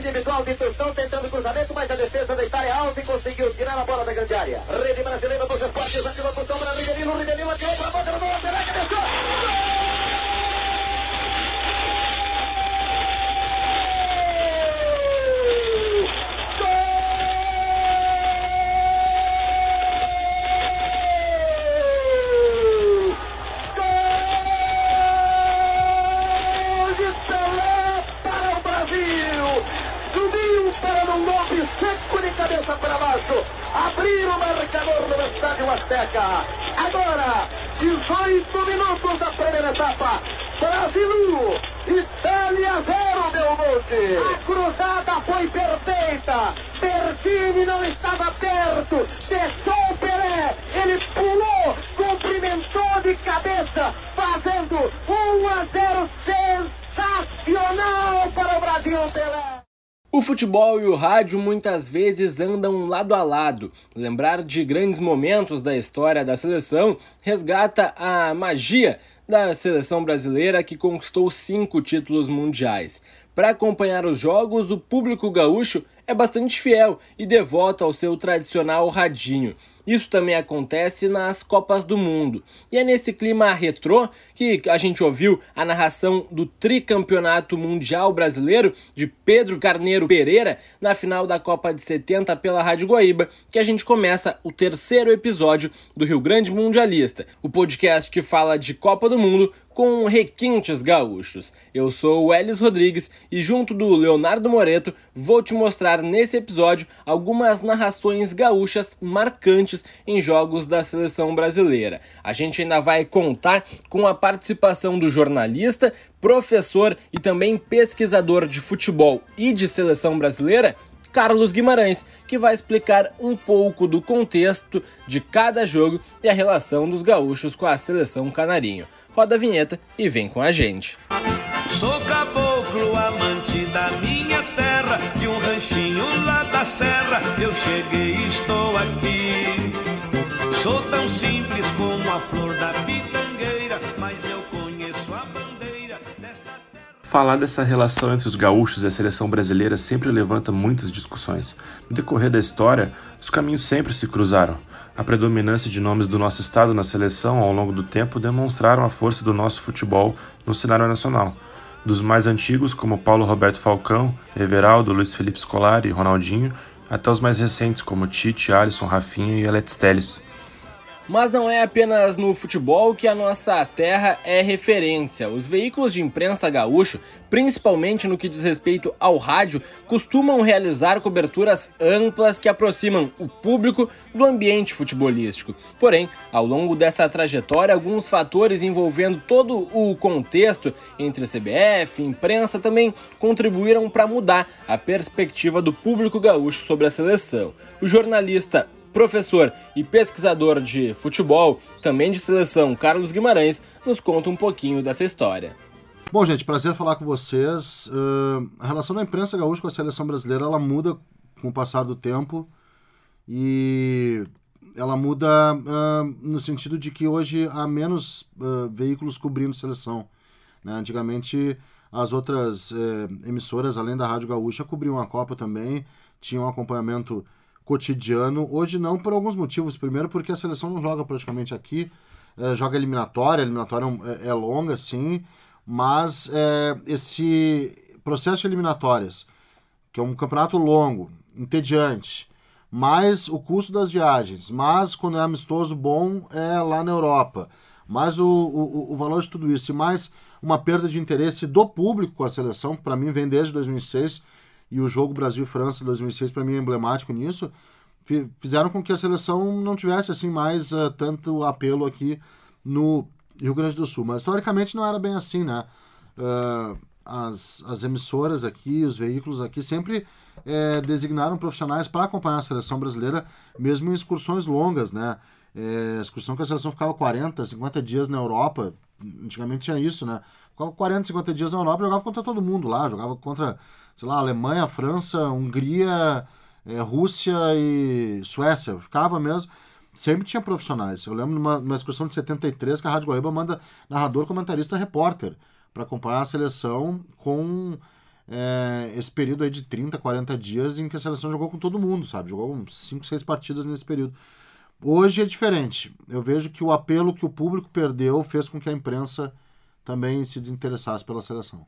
individual de Tostão, tentando cruzamento, mas a defesa da Itália e conseguiu tirar a bola da grande área. Futebol e o rádio muitas vezes andam lado a lado. Lembrar de grandes momentos da história da seleção resgata a magia da seleção brasileira que conquistou cinco títulos mundiais. Para acompanhar os jogos, o público gaúcho é bastante fiel e devoto ao seu tradicional radinho. Isso também acontece nas Copas do Mundo. E é nesse clima retrô que a gente ouviu a narração do tricampeonato mundial brasileiro de Pedro Carneiro Pereira na final da Copa de 70 pela Rádio Guaíba, que a gente começa o terceiro episódio do Rio Grande Mundialista, o podcast que fala de Copa do Mundo com requintes gaúchos. Eu sou o Elis Rodrigues e junto do Leonardo Moreto vou te mostrar nesse episódio algumas narrações gaúchas marcantes em jogos da seleção brasileira. A gente ainda vai contar com a participação do jornalista, professor e também pesquisador de futebol e de seleção brasileira Carlos Guimarães, que vai explicar um pouco do contexto de cada jogo e a relação dos gaúchos com a seleção canarinho roda a vinheta e vem com a gente. Sou caboclo, amante da minha terra, de um ranchinho lá da serra, eu cheguei e estou aqui. Sou tão simples como a flor da pitangueira, mas eu conheço a bandeira desta terra. Falar dessa relação entre os gaúchos e a seleção brasileira sempre levanta muitas discussões. No decorrer da história, os caminhos sempre se cruzaram. A predominância de nomes do nosso estado na seleção ao longo do tempo demonstraram a força do nosso futebol no cenário nacional. Dos mais antigos, como Paulo Roberto Falcão, Everaldo, Luiz Felipe Scolari e Ronaldinho, até os mais recentes, como Tite, Alisson, Rafinha e Alex Telles. Mas não é apenas no futebol que a nossa terra é referência. Os veículos de imprensa gaúcho, principalmente no que diz respeito ao rádio, costumam realizar coberturas amplas que aproximam o público do ambiente futebolístico. Porém, ao longo dessa trajetória, alguns fatores envolvendo todo o contexto entre CBF e imprensa também contribuíram para mudar a perspectiva do público gaúcho sobre a seleção. O jornalista professor e pesquisador de futebol, também de seleção, Carlos Guimarães, nos conta um pouquinho dessa história. Bom, gente, prazer falar com vocês. Uh, a relação da imprensa gaúcha com a seleção brasileira ela muda com o passar do tempo e ela muda uh, no sentido de que hoje há menos uh, veículos cobrindo seleção. Né? Antigamente, as outras eh, emissoras, além da Rádio Gaúcha, cobriam a Copa também, tinham um acompanhamento cotidiano. Hoje não, por alguns motivos. Primeiro, porque a seleção não joga praticamente aqui, é, joga eliminatória, a eliminatória é, é longa, sim, mas é, esse processo de eliminatórias, que é um campeonato longo, entediante, mais o custo das viagens, mas quando é amistoso bom é lá na Europa, mais o, o, o valor de tudo isso, e mais uma perda de interesse do público com a seleção, para mim vem desde 2006 e o jogo Brasil-França 2006 para mim é emblemático nisso, fizeram com que a seleção não tivesse assim mais uh, tanto apelo aqui no Rio Grande do Sul. Mas historicamente não era bem assim, né? Uh, as, as emissoras aqui, os veículos aqui sempre é, designaram profissionais para acompanhar a seleção brasileira, mesmo em excursões longas, né? É, excursão que a seleção ficava 40, 50 dias na Europa, antigamente tinha isso, né? Ficava 40, 50 dias na Europa jogava contra todo mundo lá, jogava contra sei lá, Alemanha, França, Hungria, é, Rússia e Suécia. Ficava mesmo. Sempre tinha profissionais. Eu lembro numa, numa excursão de 73 que a Rádio Guaíba manda narrador, comentarista, repórter para acompanhar a seleção com é, esse período aí de 30, 40 dias em que a seleção jogou com todo mundo, sabe? Jogou 5, 6 partidas nesse período. Hoje é diferente. Eu vejo que o apelo que o público perdeu fez com que a imprensa também se desinteressasse pela seleção.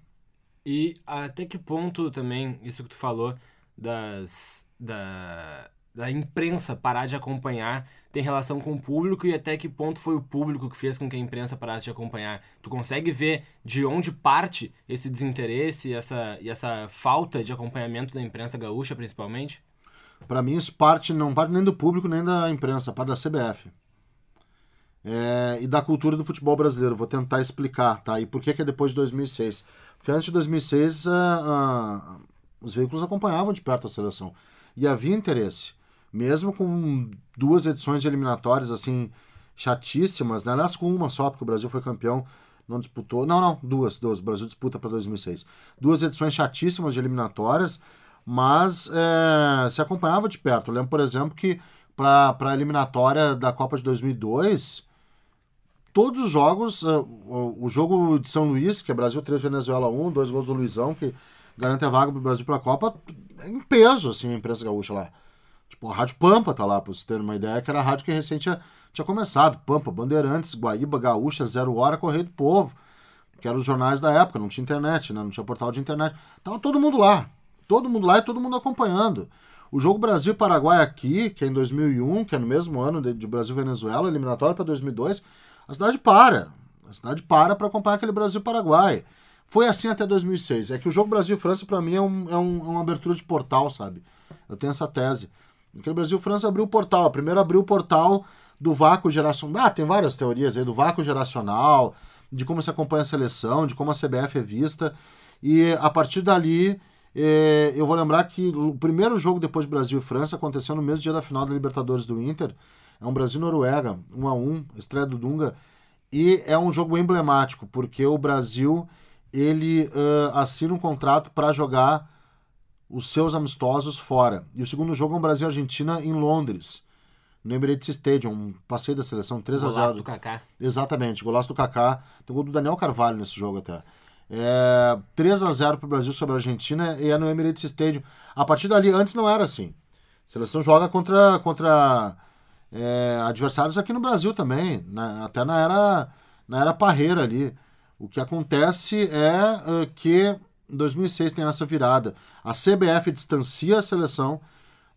E até que ponto também, isso que tu falou, das, da, da imprensa parar de acompanhar tem relação com o público e até que ponto foi o público que fez com que a imprensa parasse de acompanhar. Tu consegue ver de onde parte esse desinteresse e essa, e essa falta de acompanhamento da imprensa gaúcha, principalmente? Para mim, isso parte, não parte nem do público nem da imprensa, parte da CBF. É, e da cultura do futebol brasileiro. Vou tentar explicar, tá? E por que, que é depois de 2006? Porque antes de 2006, uh, uh, os veículos acompanhavam de perto a seleção. E havia interesse mesmo com duas edições de eliminatórias assim chatíssimas, né? aliás com uma só, porque o Brasil foi campeão, não disputou, não, não, duas, duas, o Brasil disputa para 2006. Duas edições chatíssimas de eliminatórias, mas é, se acompanhava de perto. Eu lembro, por exemplo, que para a eliminatória da Copa de 2002, todos os jogos, uh, o, jogo de São Luís, que é Brasil 3, Venezuela 1, dois gols do Luizão, que garante a vaga para o Brasil para a Copa, em peso, assim, a imprensa gaúcha lá. Tipo, a Rádio Pampa tá lá, pra você ter uma ideia, que era a rádio que recente tinha, tinha começado. Pampa, Bandeirantes, Guaíba, Gaúcha, Zero Hora, Correio do Povo. Que eram os jornais da época, não tinha internet, né? Não tinha portal de internet. Tava todo mundo lá. Todo mundo lá e todo mundo acompanhando. O jogo Brasil-Paraguai aqui, que é em 2001, que é no mesmo ano de, de Brasil-Venezuela, eliminatório para 2002, a cidade para. A cidade para para acompanhar aquele Brasil-Paraguai. Foi assim até 2006. É que o jogo Brasil-França, para mim, é, um, é, um, é uma abertura de portal, sabe? Eu tenho essa tese. Naquele Brasil, França abriu o portal. A primeira abriu o portal do vácuo geracional. Ah, tem várias teorias aí do vácuo geracional, de como se acompanha a seleção, de como a CBF é vista. E a partir dali, eh, eu vou lembrar que o primeiro jogo depois de Brasil França aconteceu no mesmo dia da final da Libertadores do Inter. É um Brasil-Noruega, 1 a 1 estreia do Dunga. E é um jogo emblemático, porque o Brasil ele uh, assina um contrato para jogar os seus amistosos fora. E o segundo jogo é um Brasil-Argentina em Londres, no Emirates Stadium, um passeio da seleção 3 a 0 Golaço do Kaká. Exatamente, golaço do Kaká. Tem gol do Daniel Carvalho nesse jogo até. É, 3 a 0 para o Brasil sobre a Argentina e é no Emirates Stadium. A partir dali, antes não era assim. A seleção joga contra, contra é, adversários aqui no Brasil também, né? até na era, na era parreira ali. O que acontece é uh, que em 2006 tem essa virada. A CBF distancia a seleção,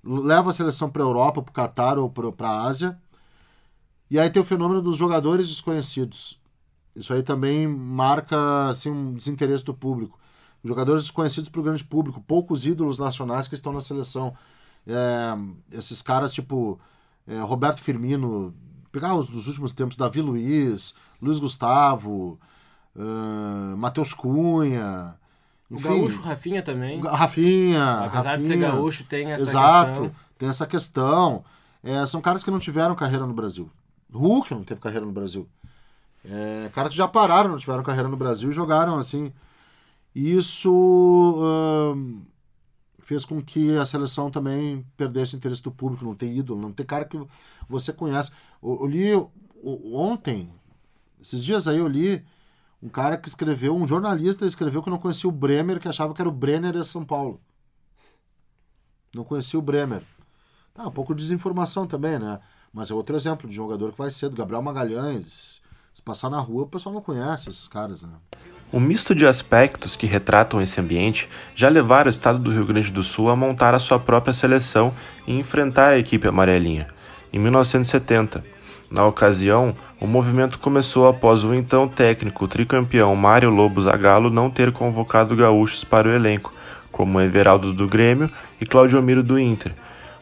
leva a seleção para a Europa, para o Catar ou para a Ásia. E aí tem o fenômeno dos jogadores desconhecidos. Isso aí também marca assim, um desinteresse do público. Jogadores desconhecidos para o grande público, poucos ídolos nacionais que estão na seleção. É, esses caras tipo é, Roberto Firmino, pegar os dos últimos tempos, Davi Luiz, Luiz Gustavo, uh, Matheus Cunha, enfim, o gaúcho Rafinha também. Rafinha. Apesar Rafinha, de ser gaúcho, tem essa exato, questão. tem essa questão. É, são caras que não tiveram carreira no Brasil. Hulk não teve carreira no Brasil. É, caras que já pararam, não tiveram carreira no Brasil e jogaram assim. Isso hum, fez com que a seleção também perdesse o interesse do público, não tem ídolo, não tem cara que você conhece. Eu, eu li ontem, esses dias aí eu li um cara que escreveu, um jornalista escreveu que não conhecia o Bremer, que achava que era o Brenner e São Paulo. Não conhecia o Bremer. Tá, um pouco de desinformação também, né? Mas é outro exemplo de jogador que vai cedo. Gabriel Magalhães. Se passar na rua, o pessoal não conhece esses caras, né? Um misto de aspectos que retratam esse ambiente já levaram o estado do Rio Grande do Sul a montar a sua própria seleção e enfrentar a equipe amarelinha. Em 1970, na ocasião, o movimento começou após o então técnico tricampeão Mário Lobo Zagallo não ter convocado gaúchos para o elenco, como Everaldo do Grêmio e Claudio Miro do Inter.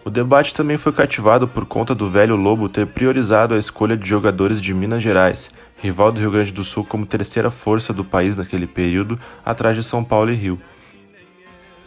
O debate também foi cativado por conta do velho Lobo ter priorizado a escolha de jogadores de Minas Gerais, rival do Rio Grande do Sul como terceira força do país naquele período, atrás de São Paulo e Rio.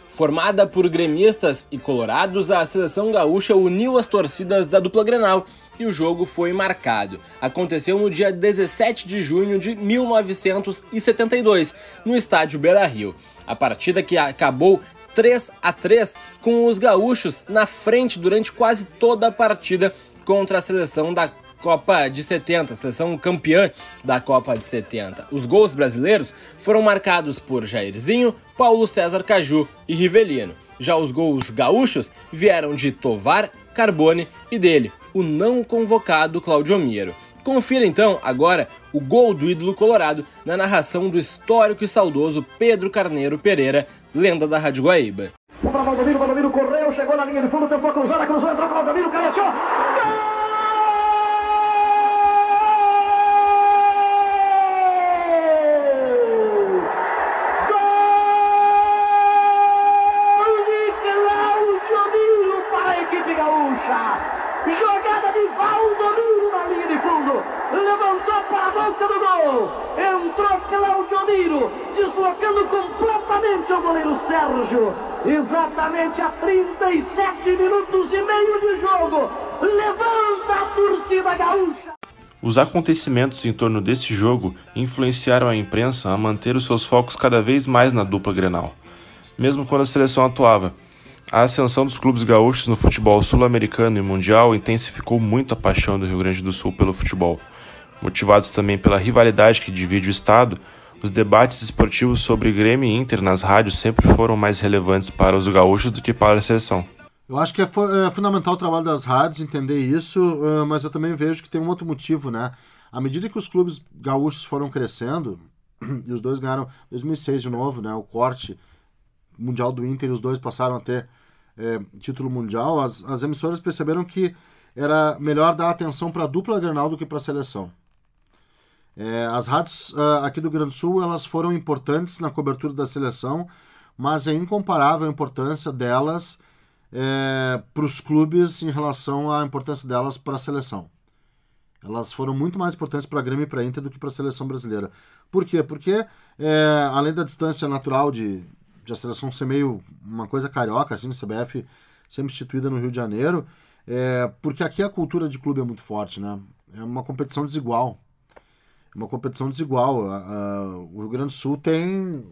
Formada por gremistas e colorados, a seleção gaúcha uniu as torcidas da dupla Grenal e o jogo foi marcado. Aconteceu no dia 17 de junho de 1972, no estádio Beira-Rio. A partida que acabou 3 a 3 com os gaúchos na frente durante quase toda a partida contra a seleção da Copa de 70, seleção campeã da Copa de 70. Os gols brasileiros foram marcados por Jairzinho, Paulo César Caju e Rivelino. Já os gols gaúchos vieram de Tovar, Carbone e dele, o não convocado Claudio Miro. Confira então agora o gol do ídolo colorado na narração do histórico e saudoso Pedro Carneiro Pereira, lenda da Rádio Guaíba. Correu, chegou na linha de fundo, tentou cruzar, cruzou, entrou cabeceou. Gol! Os acontecimentos em torno desse jogo influenciaram a imprensa a manter os seus focos cada vez mais na dupla Grenal, mesmo quando a seleção atuava. A ascensão dos clubes gaúchos no futebol sul-americano e mundial intensificou muito a paixão do Rio Grande do Sul pelo futebol. Motivados também pela rivalidade que divide o estado, os debates esportivos sobre Grêmio e Inter nas rádios sempre foram mais relevantes para os gaúchos do que para a seleção. Eu acho que é, é fundamental o trabalho das rádios entender isso, uh, mas eu também vejo que tem um outro motivo, né? À medida que os clubes gaúchos foram crescendo, e os dois ganharam 2006 de novo, né? O corte mundial do Inter os dois passaram a ter é, título mundial, as, as emissoras perceberam que era melhor dar atenção para a dupla Grenal do que para a seleção. É, as rádios uh, aqui do Grande Sul elas foram importantes na cobertura da seleção, mas é incomparável a importância delas é, para os clubes em relação à importância delas para a seleção. Elas foram muito mais importantes para a Grêmio e para a Inter do que para a seleção brasileira. Por quê? Porque, é, além da distância natural de, de a seleção ser meio uma coisa carioca, assim, CBF sempre instituída no Rio de Janeiro, é, porque aqui a cultura de clube é muito forte, né? É uma competição desigual. É uma competição desigual. O Rio Grande do Sul tem,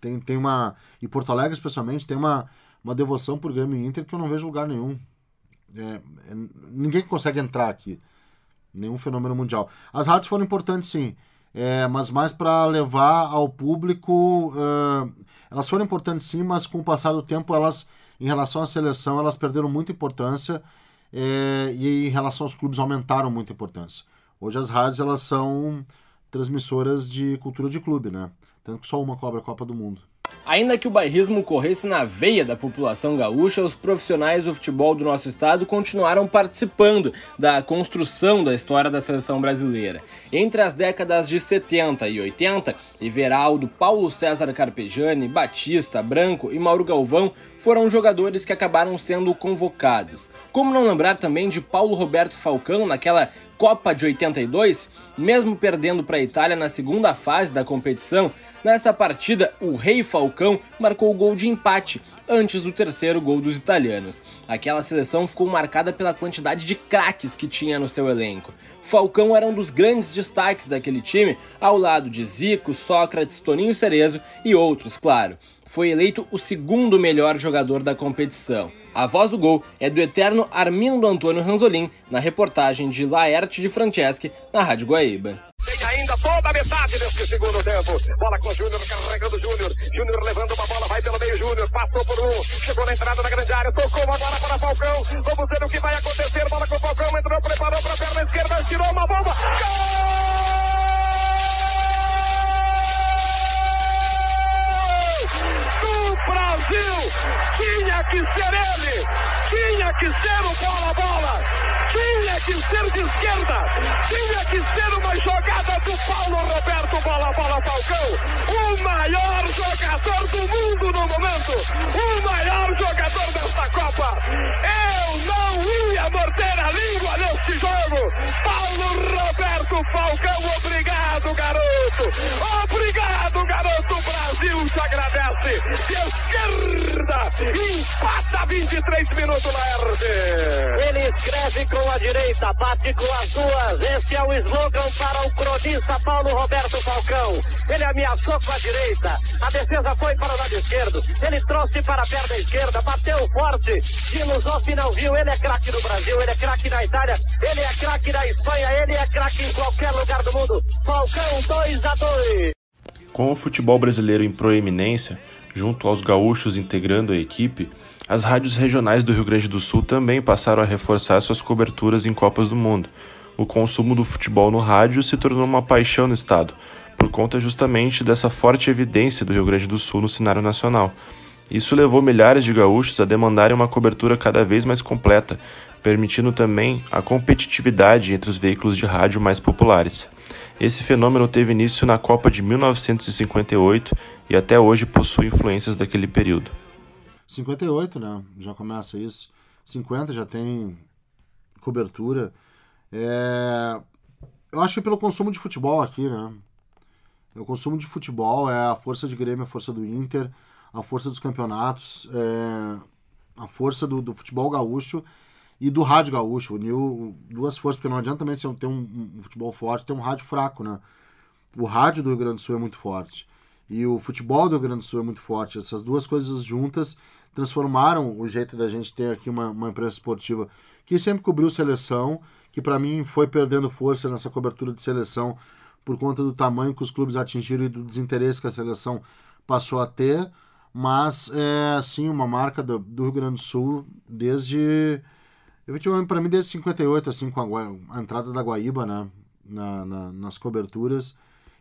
tem, tem uma. E Porto Alegre, especialmente, tem uma, uma devoção por Grêmio e Inter que eu não vejo lugar nenhum. É, é, ninguém consegue entrar aqui. Nenhum fenômeno mundial. As rádios foram importantes, sim. É, mas mais para levar ao público. Uh, elas foram importantes sim, mas com o passar do tempo, elas, em relação à seleção, elas perderam muita importância é, e em relação aos clubes aumentaram muita importância. Hoje as rádios elas são transmissoras de cultura de clube, né? Tanto que só uma cobra a Copa do Mundo. Ainda que o bairrismo corresse na veia da população gaúcha, os profissionais do futebol do nosso estado continuaram participando da construção da história da seleção brasileira. Entre as décadas de 70 e 80, Everaldo, Paulo César Carpegiani, Batista, Branco e Mauro Galvão foram jogadores que acabaram sendo convocados. Como não lembrar também de Paulo Roberto Falcão naquela Copa de 82, mesmo perdendo para a Itália na segunda fase da competição, nessa partida o Rei Falcão marcou o gol de empate antes do terceiro gol dos italianos. Aquela seleção ficou marcada pela quantidade de craques que tinha no seu elenco. Falcão era um dos grandes destaques daquele time, ao lado de Zico, Sócrates, Toninho Cerezo e outros, claro. Foi eleito o segundo melhor jogador da competição. A voz do gol é do eterno Armindo Antônio Ranzolin, na reportagem de Laerte de Franceschi, na Rádio Guaíba. Desse segundo tempo. Bola com o Júnior, carregando o Júnior. Júnior levando uma bola, vai pelo meio Júnior. Passou por um, chegou na entrada da grande área, tocou uma bola para Falcão. Vamos ver o que vai acontecer. Bola com o Falcão, entrou, preparou para a perna esquerda, tirou uma bomba. Gol! Brasil. Tinha que ser ele, tinha que ser o bola-bola, tinha que ser de esquerda, tinha que ser uma jogada do Paulo Roberto Bola-Bola Falcão, o maior jogador do mundo no 23 minutos na. Ele escreve com a direita, bate com as duas. Esse é o slogan para o cronista Paulo Roberto Falcão. Ele ameaçou com a direita. A defesa foi para o lado esquerdo. Ele trouxe para a perna esquerda, bateu forte. Não viu. Ele é craque no Brasil, ele é craque na Itália, ele é craque da Espanha, ele é craque em qualquer lugar do mundo. Falcão 2 a 2. Com o futebol brasileiro em proeminência, junto aos gaúchos integrando a equipe, as rádios regionais do Rio Grande do Sul também passaram a reforçar suas coberturas em Copas do Mundo. O consumo do futebol no rádio se tornou uma paixão no estado, por conta justamente dessa forte evidência do Rio Grande do Sul no cenário nacional. Isso levou milhares de gaúchos a demandarem uma cobertura cada vez mais completa, permitindo também a competitividade entre os veículos de rádio mais populares. Esse fenômeno teve início na Copa de 1958 e até hoje possui influências daquele período. 58, né? Já começa isso. 50 já tem cobertura. É... Eu acho que pelo consumo de futebol aqui, né? O consumo de futebol é a força de Grêmio, a força do Inter, a força dos campeonatos, é, a força do, do, futebol gaúcho e do rádio gaúcho. Uniu duas forças, porque não adianta também se ter um, um, futebol forte, ter um rádio fraco, né? O rádio do Rio Grande do Sul é muito forte e o futebol do Rio Grande do Sul é muito forte. Essas duas coisas juntas transformaram o jeito da gente ter aqui uma, uma imprensa esportiva que sempre cobriu seleção, que para mim foi perdendo força nessa cobertura de seleção por conta do tamanho que os clubes atingiram e do desinteresse que a seleção passou a ter. Mas é assim uma marca do, do Rio Grande do Sul desde efetivamente para mim desde 58 assim com a, a entrada da Guaíba né na, na, nas coberturas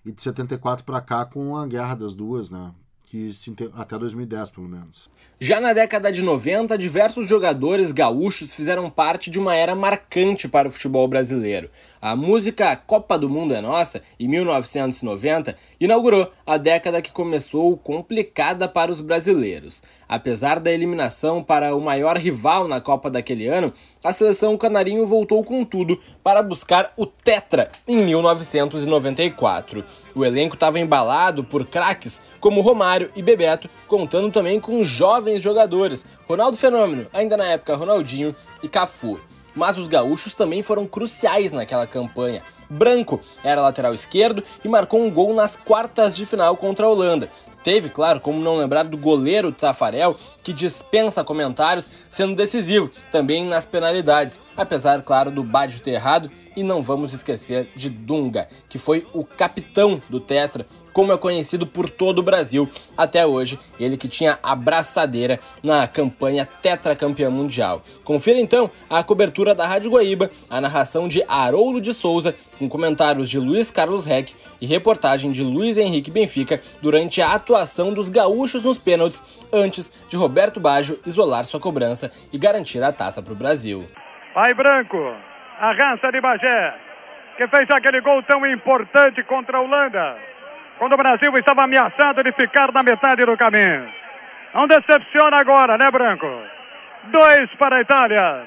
e de 74 para cá com a guerra das duas né que se, até 2010 pelo menos já na década de 90, diversos jogadores gaúchos fizeram parte de uma era marcante para o futebol brasileiro. A música Copa do Mundo é Nossa, em 1990, inaugurou a década que começou complicada para os brasileiros. Apesar da eliminação para o maior rival na Copa daquele ano, a seleção canarinho voltou com tudo para buscar o Tetra em 1994. O elenco estava embalado por craques como Romário e Bebeto, contando também com jovens jogadores, Ronaldo Fenômeno, ainda na época Ronaldinho e Cafu. Mas os gaúchos também foram cruciais naquela campanha. Branco era lateral esquerdo e marcou um gol nas quartas de final contra a Holanda. Teve, claro, como não lembrar do goleiro Tafarel, que dispensa comentários, sendo decisivo também nas penalidades, apesar, claro, do Badio ter errado. E não vamos esquecer de Dunga, que foi o capitão do Tetra como é conhecido por todo o Brasil até hoje, ele que tinha a braçadeira na campanha tetracampeã mundial. Confira então a cobertura da Rádio Guaíba, a narração de Haroldo de Souza, com comentários de Luiz Carlos Reck e reportagem de Luiz Henrique Benfica durante a atuação dos gaúchos nos pênaltis, antes de Roberto Baggio isolar sua cobrança e garantir a taça para o Brasil. Pai Branco, a raça de Bagé, que fez aquele gol tão importante contra a Holanda quando o Brasil estava ameaçado de ficar na metade do caminho. Não decepciona agora, né, Branco? Dois para a Itália,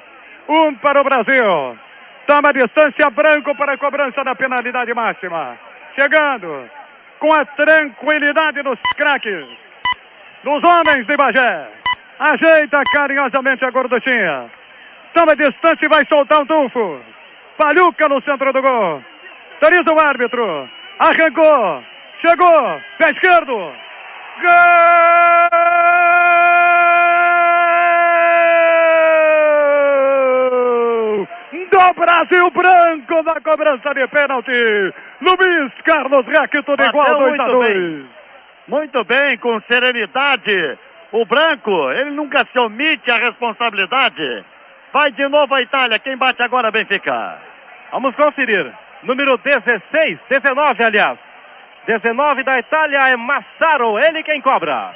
um para o Brasil. Toma distância Branco para a cobrança da penalidade máxima. Chegando com a tranquilidade dos craques, dos homens de Bagé. Ajeita carinhosamente a gorduchinha. Toma distância e vai soltar um tufo. Paluca no centro do gol. Autoriza o árbitro. Arrancou. Chegou, pé esquerdo. Gol! Do Brasil branco na cobrança de pênalti. Luiz Carlos Reck, tudo igual, 2 a 2. Muito bem, com serenidade. O branco, ele nunca se omite a responsabilidade. Vai de novo a Itália. Quem bate agora, Benfica? Vamos conferir. Número 16, 19, aliás. 19 da Itália é Massaro, ele quem cobra.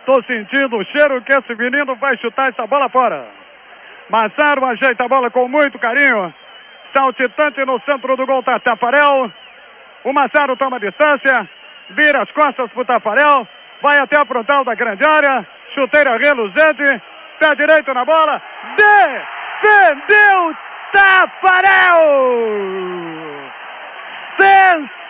Estou sentindo o cheiro que esse menino vai chutar essa bola fora. Massaro ajeita a bola com muito carinho. Saltitante no centro do gol tá Tafarel. O Massaro toma distância, vira as costas pro Tafarel, vai até a frontal da grande área, chuteira reluzente, pé direito na bola, defendeu Tafarel! Sensacional,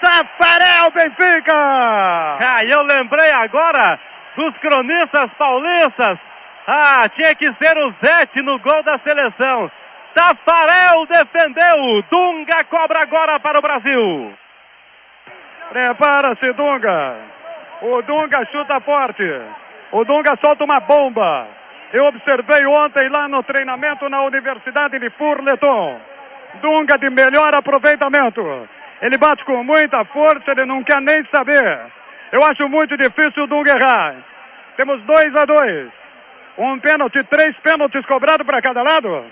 Tafarel Benfica! Ah, eu lembrei agora dos cronistas paulistas. Ah, tinha que ser o Zete no gol da seleção. Tafarel defendeu. Dunga cobra agora para o Brasil. Prepara-se, Dunga. O Dunga chuta forte. O Dunga solta uma bomba. Eu observei ontem lá no treinamento na Universidade de Furleton. Dunga de melhor aproveitamento. Ele bate com muita força, ele não quer nem saber. Eu acho muito difícil o Dunga errar. Temos dois a dois. Um pênalti, três pênaltis cobrados para cada lado.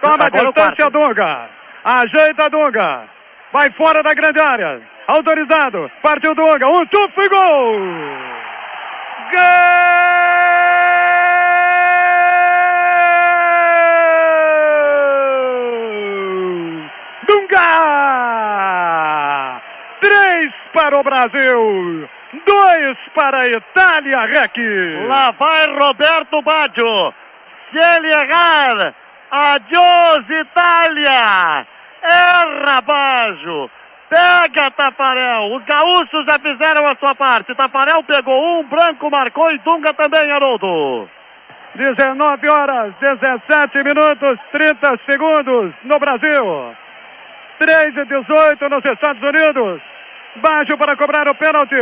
Toma a distância, Dunga. Ajeita Dunga. Vai fora da grande área. Autorizado. Partiu Dunga. Um tufo e gol! Gol! Para o Brasil. Dois para a Itália, Rec. Lá vai Roberto Baggio. Se ele errar, adiós Itália. Erra Baggio. Pega Tafarel. Os gaúchos já fizeram a sua parte. Tafarel pegou um, Branco marcou e Dunga também, Haroldo. 19 horas, 17 minutos, 30 segundos no Brasil. 3 e 18 nos Estados Unidos. Baixo para cobrar o pênalti.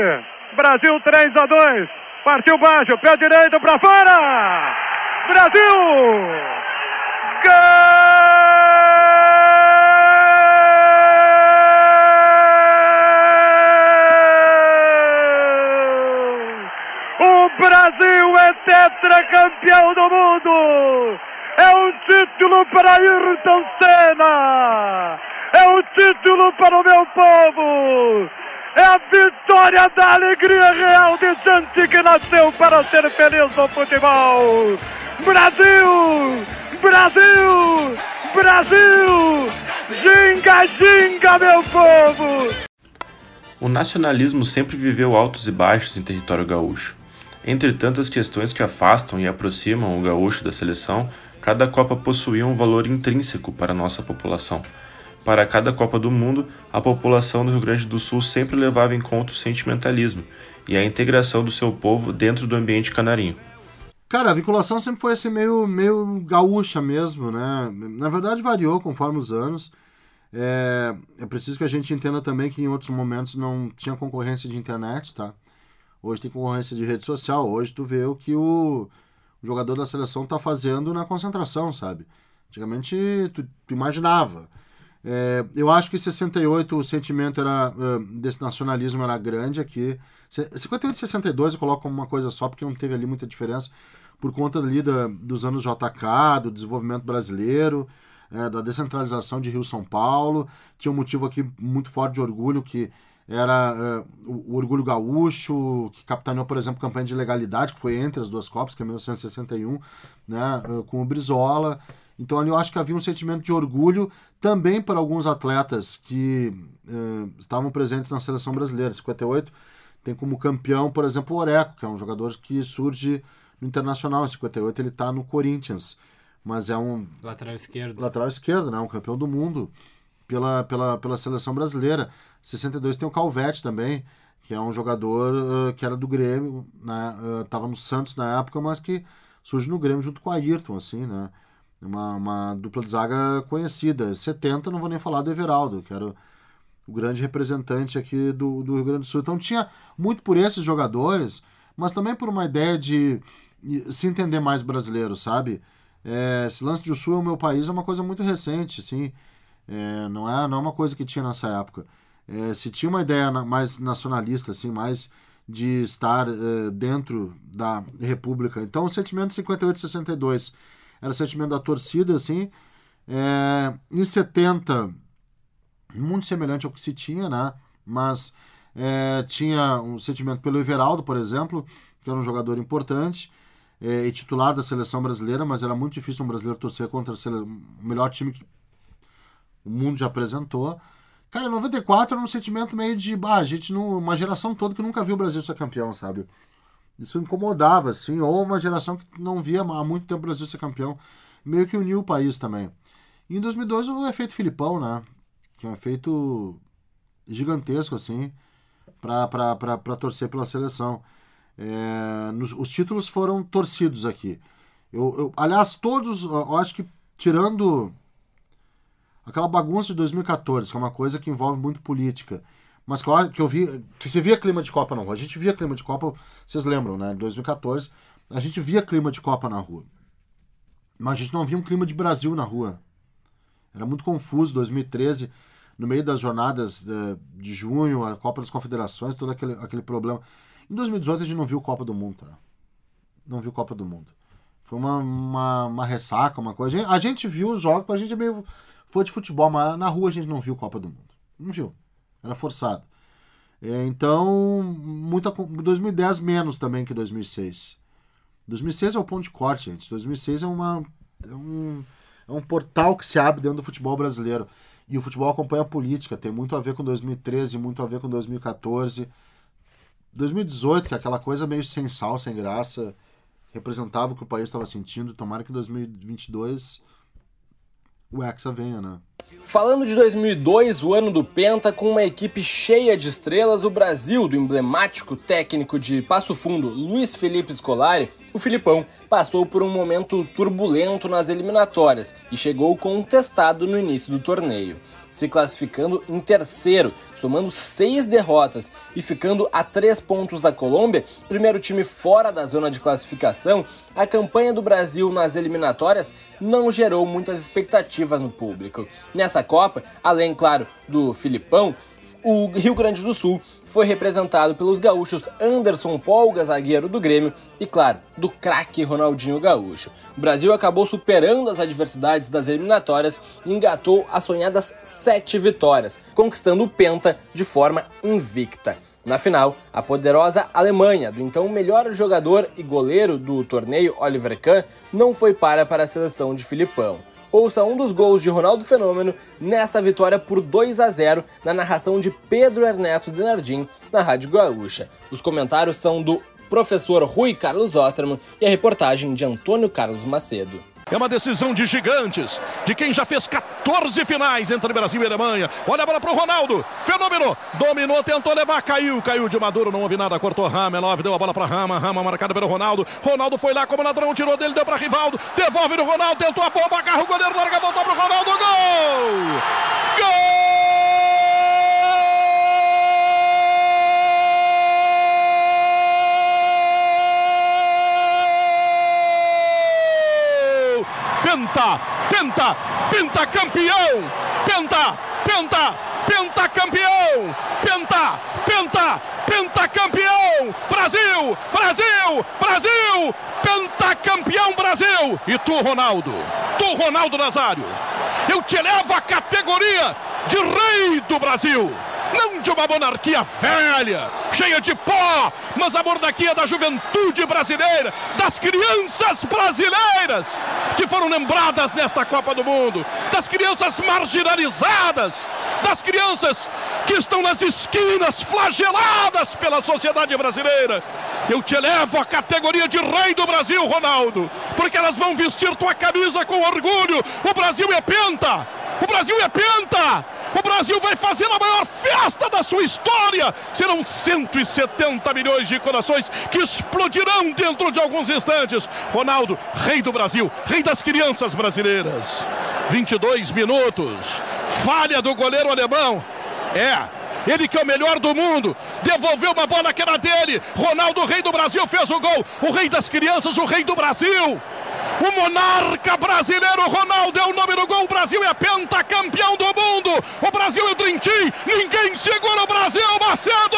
Brasil 3 a 2. Partiu baixo, pé direito para fora. Brasil! Gol! Brasil é tetracampeão do mundo! É um título para Ayrton Senna! É um título para o meu povo! É a vitória da alegria real de gente que nasceu para ser feliz no futebol! Brasil! Brasil! Brasil! Ginga, ginga, meu povo! O nacionalismo sempre viveu altos e baixos em território gaúcho. Entre tantas questões que afastam e aproximam o gaúcho da seleção, cada Copa possuía um valor intrínseco para a nossa população. Para cada Copa do Mundo, a população do Rio Grande do Sul sempre levava em conta o sentimentalismo e a integração do seu povo dentro do ambiente canarinho. Cara, a vinculação sempre foi assim meio, meio gaúcha mesmo, né? Na verdade variou conforme os anos. É, é preciso que a gente entenda também que em outros momentos não tinha concorrência de internet, tá? Hoje tem concorrência de rede social. Hoje tu vê o que o, jogador da seleção tá fazendo na concentração, sabe? Antigamente tu, tu imaginava. É, eu acho que em 68 o sentimento era, desse nacionalismo era grande aqui. 58 e 62 eu coloco como uma coisa só, porque não teve ali muita diferença, por conta ali da, dos anos JK, do desenvolvimento brasileiro, é, da descentralização de Rio-São Paulo. Tinha um motivo aqui muito forte de orgulho, que era é, o, o, orgulho gaúcho, que capitaneou, por exemplo, campanha de legalidade, que foi entre as duas Copas, que é 1961, né, com o Brizola. Então ali eu acho que havia um sentimento de orgulho também para alguns atletas que eh, estavam presentes na seleção brasileira. 58 tem como campeão, por exemplo, o Oreco, que é um jogador que surge no Internacional. Em 58 ele está no Corinthians, mas é um lateral esquerdo. Lateral esquerdo, né? Um campeão do mundo pela, pela, pela seleção brasileira. 62 tem o Calvete também, que é um jogador uh, que era do Grêmio, né? Uh, tava no Santos na época, mas que surge no Grêmio junto com o Ayrton, assim, né? Uma, uma dupla de zaga conhecida. 70, não vou nem falar do Everaldo, que era o, grande representante aqui do, do Rio Grande do Sul. Então tinha muito por esses jogadores, mas também por uma ideia de se entender mais brasileiro, sabe? É, esse lance de o Sul é o meu país é uma coisa muito recente, assim, é, não, é, não é uma coisa que tinha nessa época. É, se tinha uma ideia mais nacionalista, assim, mais de estar é, dentro da República. Então, o sentimento de 58 e 62 era sentimento da torcida, assim. É, em 70, muito semelhante ao que se tinha, né? Mas é, tinha um sentimento pelo Everaldo, por exemplo, que era um jogador importante é, e titular da seleção brasileira, mas era muito difícil um brasileiro torcer contra o melhor time que o mundo já apresentou. Cara, em 94 era um sentimento meio de, bah, a gente, não, uma geração toda que nunca viu o Brasil ser campeão, sabe? Isso incomodava, assim, ou uma geração que não via há muito tempo o Brasil ser campeão, meio que uniu o país também. E em 2002 o efeito Filipão, né? Que é um efeito gigantesco, assim, para torcer pela seleção. É, nos, os títulos foram torcidos aqui. Eu, eu, aliás, todos, eu acho que tirando aquela bagunça de 2014, que é uma coisa que envolve muito política, mas que eu vi, que você via clima de Copa não. A gente via clima de Copa, vocês lembram, né? Em 2014, a gente via clima de Copa na rua. Mas a gente não via um clima de Brasil na rua. Era muito confuso 2013, no meio das jornadas de, de junho, a Copa das Confederações, todo aquele, aquele problema. Em 2018 a gente não viu Copa do Mundo, tá? Não viu Copa do Mundo. Foi uma, uma, uma ressaca, uma coisa. A gente, a gente viu os jogos, a gente é meio foi de futebol, mas na rua a gente não viu Copa do Mundo. Não viu. Era forçado. É, então, muita, 2010 menos também que 2006. 2006 é o ponto de corte, gente. 2006 é, uma, é, um, é um portal que se abre dentro do futebol brasileiro. E o futebol acompanha a política, tem muito a ver com 2013, muito a ver com 2014. 2018, que é aquela coisa meio sem sal, sem graça, representava o que o país estava sentindo. Tomara que 2022 venha, né? Falando de 2002, o ano do Penta, com uma equipe cheia de estrelas, o Brasil, do emblemático técnico de Passo Fundo, Luiz Felipe Scolari, o Filipão passou por um momento turbulento nas eliminatórias e chegou contestado no início do torneio, se classificando em terceiro, somando seis derrotas e ficando a três pontos da Colômbia, primeiro time fora da zona de classificação. A campanha do Brasil nas eliminatórias não gerou muitas expectativas no público. Nessa Copa, além, claro, do Filipão, o Rio Grande do Sul foi representado pelos gaúchos Anderson Polga, zagueiro do Grêmio, e claro, do craque Ronaldinho Gaúcho. O Brasil acabou superando as adversidades das eliminatórias e engatou as sonhadas sete vitórias, conquistando o Penta de forma invicta. Na final, a poderosa Alemanha, do então melhor jogador e goleiro do torneio Oliver Kahn, não foi para para a seleção de Filipão ouça um dos gols de Ronaldo Fenômeno nessa vitória por 2 a 0 na narração de Pedro Ernesto Denardim na Rádio Gaúcha. Os comentários são do professor Rui Carlos Osterman e a reportagem de Antônio Carlos Macedo. É uma decisão de gigantes, de quem já fez 14 finais entre Brasil e Alemanha. Olha a bola para o Ronaldo. Fenômeno. Dominou, tentou levar, caiu. Caiu de Maduro, não houve nada. Cortou Rama. 9 deu a bola para Rama. Rama marcada pelo Ronaldo. Ronaldo foi lá como ladrão, tirou dele, deu para Rivaldo. Devolve no Ronaldo, tentou a bomba, agarra o goleiro, larga, voltou para o Ronaldo. Gol! Gol! Penta, penta, penta campeão! Penta, penta, penta campeão! Penta, penta, penta campeão! Brasil, Brasil, Brasil! Penta campeão Brasil! E tu, Ronaldo? Tu, Ronaldo Nazário? Eu te levo à categoria de rei do Brasil! Não de uma monarquia velha, cheia de pó, mas a monarquia da juventude brasileira, das crianças brasileiras que foram lembradas nesta Copa do Mundo, das crianças marginalizadas, das crianças que estão nas esquinas flageladas pela sociedade brasileira. Eu te elevo à categoria de rei do Brasil, Ronaldo, porque elas vão vestir tua camisa com orgulho. O Brasil é penta! O Brasil é penta! O Brasil vai fazer a maior festa da sua história. Serão 170 milhões de corações que explodirão dentro de alguns instantes. Ronaldo, rei do Brasil, rei das crianças brasileiras. 22 minutos. Falha do goleiro alemão. É, ele que é o melhor do mundo, devolveu uma bola que era dele. Ronaldo, rei do Brasil, fez o gol. O rei das crianças, o rei do Brasil. O monarca brasileiro Ronaldo é o nome do gol. O Brasil é pentacampeão do mundo. O Brasil é o Team. Ninguém segura o Brasil, Macedo.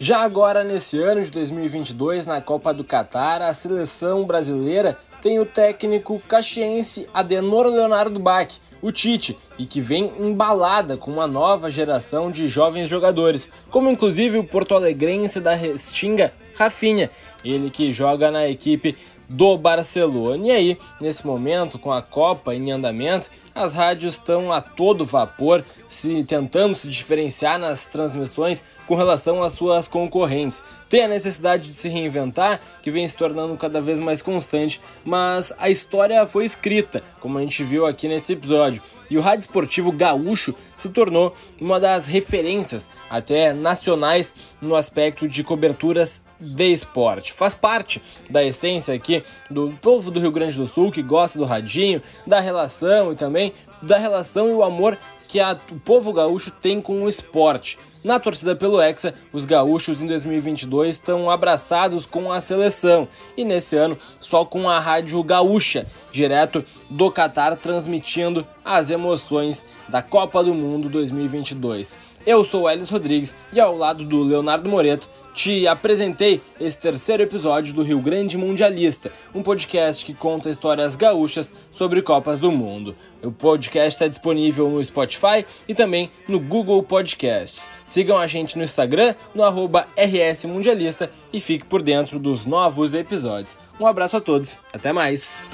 Já agora, nesse ano de 2022, na Copa do Catar, a seleção brasileira tem o técnico caxiense Adenor Leonardo Bach, o Tite, e que vem embalada com uma nova geração de jovens jogadores, como inclusive o porto-alegrense da Restinga, Rafinha, ele que joga na equipe do Barcelona. E aí, nesse momento, com a Copa em andamento, as rádios estão a todo vapor, se tentando se diferenciar nas transmissões com relação às suas concorrentes. Tem a necessidade de se reinventar, que vem se tornando cada vez mais constante, mas a história foi escrita, como a gente viu aqui nesse episódio e o rádio esportivo gaúcho se tornou uma das referências até nacionais no aspecto de coberturas de esporte. Faz parte da essência aqui do povo do Rio Grande do Sul que gosta do radinho, da relação e também da relação e o amor que a, o povo gaúcho tem com o esporte. Na torcida pelo Hexa, os gaúchos em 2022 estão abraçados com a seleção e nesse ano só com a Rádio Gaúcha, direto do Catar, transmitindo as emoções da Copa do Mundo 2022. Eu sou Elis Rodrigues e ao lado do Leonardo Moreto te apresentei esse terceiro episódio do Rio Grande Mundialista, um podcast que conta histórias gaúchas sobre Copas do Mundo. O podcast está disponível no Spotify e também no Google Podcasts. Sigam a gente no Instagram, no arroba RS Mundialista e fique por dentro dos novos episódios. Um abraço a todos, até mais!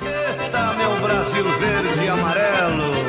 Eita, meu Brasil verde e amarelo!